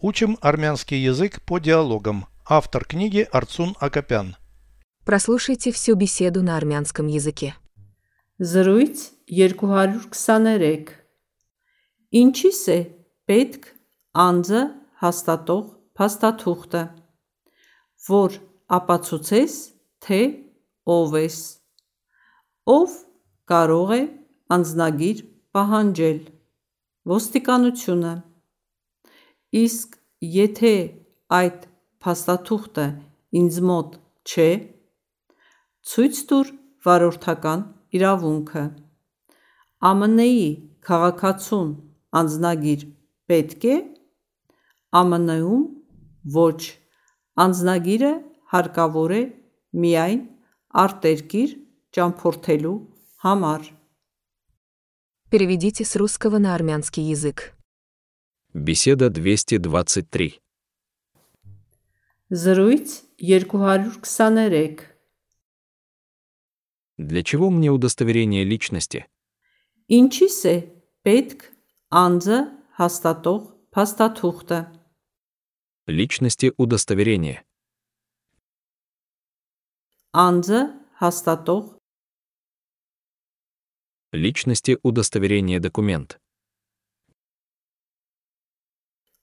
Учим армянский язык по диалогам. Автор книги Арцун Акопян. Прослушайте всю беседу на армянском языке. Զրույց 223 Ինչիս է պետք անձը հաստատող փաստաթուղթը, որ ապացուցես, թե ով ես։ Ով կարող է անձնագիր պահանջել։ Ոստիկանությունը։ Իսկ եթե այդ փաստաթուղթը ինձ մոտ չէ, ցույց տուր վարորդական իրավունքը։ ԱՄՆ-ի քաղաքացուն անձնագիր պետք է։ ԱՄՆ-ում ոչ, անձնագիրը հարկավոր է միայն արտերկիր ճամփորդելու համար։ Переведите с русского на армянский язык. Беседа 223. Զրույց 223 Для чего мне удостоверение личности? Ինչիս է պետք անձը հաստատող փաստաթուղթը։ Личности удостоверение. Անձը հաստատող Личности удостоверение документ.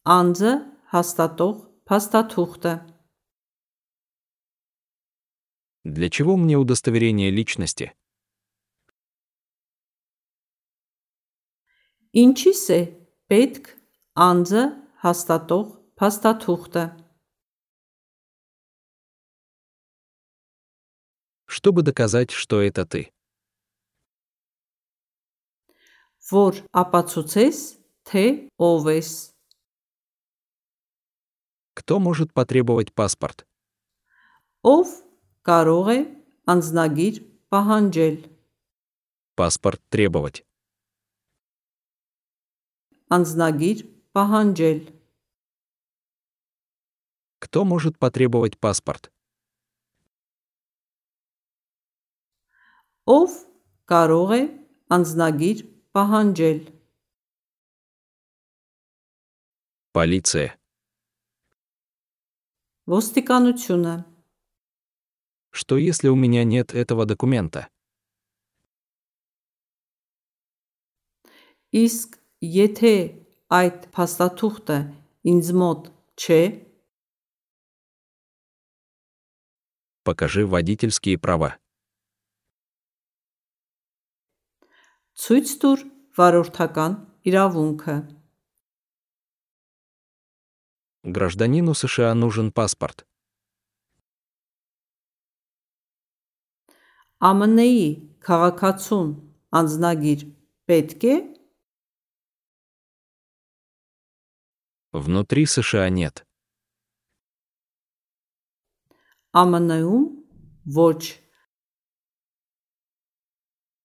անձը հաստատող փաստաթուղթը։ Для чего мне удостоверение личности? Ինչիս է պետք անձը հաստատող փաստաթուղթը։ Чтобы доказать, что это ты. Որ ապացուցես, թե ով ես։ Кто может потребовать паспорт? Ով կարող է անձնագիր պահանջել։ Паспорт требовать. Անձնագիր պահանջել։ Кто может потребовать паспорт? Ով կարող է անձնագիր պահանջել։ Полиция. Ոստիկանությունը։ Что если у меня нет этого документа? Իսկ եթե այդ փաստաթուղթը ինձ մոտ չէ, Покажи водительские права. ցույց տուր վարորդական իրավունքը։ Гражданину США нужен паспорт. ԱՄՆ-ի քաղաքացուն անձնագիր պետք է Внутри США нет. ԱՄՆ-ում ոչ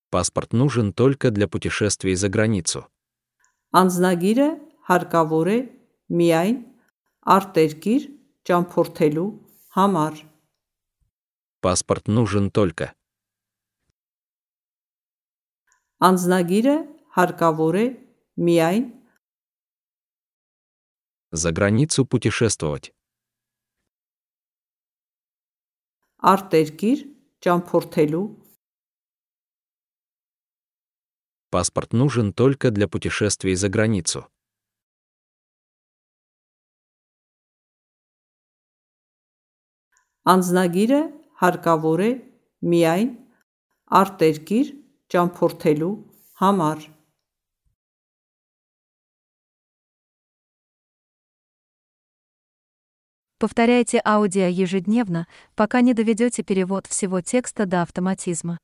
Паспорт нужен только для путешествий за границу. անձնագիրը հարկավոր է միայն արտերկիր ճամփորդելու համար։ Паспорт нужен только. Անձնագիրը հարկավոր է միայն За границу путешествовать. արտերկիր ճամփորդելու Паспорт нужен только для путешествий за границу. անձնագիրը հարկավոր է միայն արտերկիր ճամփորդելու համար։ Повторяйте аудио ежедневно, пока не доведете перевод всего текста до автоматизма.